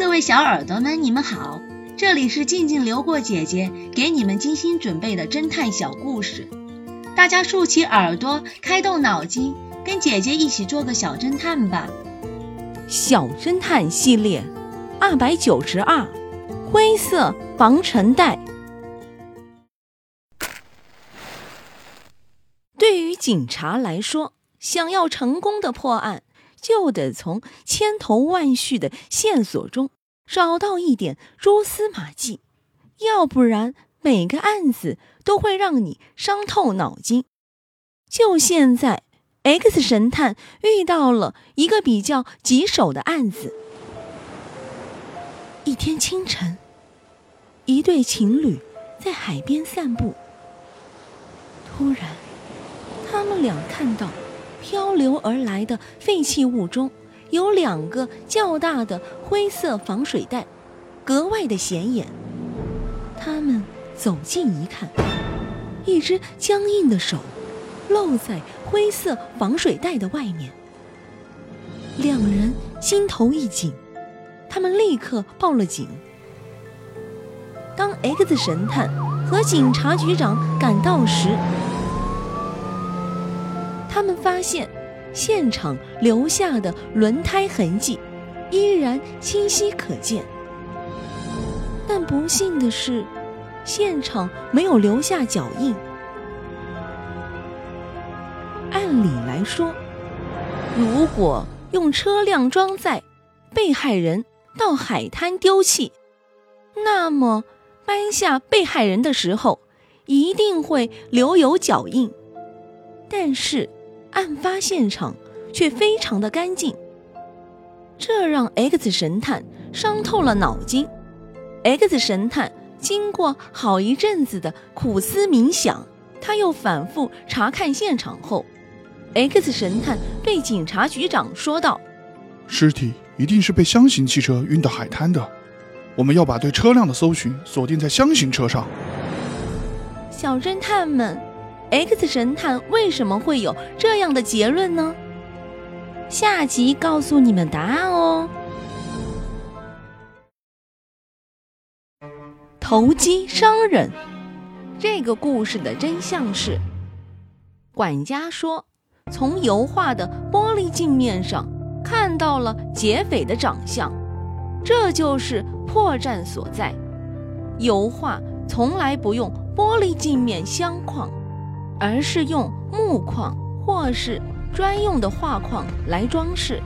各位小耳朵们，你们好，这里是静静流过姐姐给你们精心准备的侦探小故事，大家竖起耳朵，开动脑筋，跟姐姐一起做个小侦探吧。小侦探系列二百九十二，灰色防尘袋。对于警察来说，想要成功的破案。就得从千头万绪的线索中找到一点蛛丝马迹，要不然每个案子都会让你伤透脑筋。就现在，X 神探遇到了一个比较棘手的案子。一天清晨，一对情侣在海边散步，突然，他们俩看到。漂流而来的废弃物中有两个较大的灰色防水袋，格外的显眼。他们走近一看，一只僵硬的手露在灰色防水袋的外面。两人心头一紧，他们立刻报了警。当 X 神探和警察局长赶到时，他们发现，现场留下的轮胎痕迹依然清晰可见，但不幸的是，现场没有留下脚印。按理来说，如果用车辆装载被害人到海滩丢弃，那么搬下被害人的时候一定会留有脚印，但是。案发现场却非常的干净，这让 X 神探伤透了脑筋。X 神探经过好一阵子的苦思冥想，他又反复查看现场后，X 神探对警察局长说道：“尸体一定是被箱型汽车运到海滩的，我们要把对车辆的搜寻锁定在箱型车上。”小侦探们。X 神探为什么会有这样的结论呢？下集告诉你们答案哦。投机商人，这个故事的真相是，管家说从油画的玻璃镜面上看到了劫匪的长相，这就是破绽所在。油画从来不用玻璃镜面镶框。而是用木框或是专用的画框来装饰。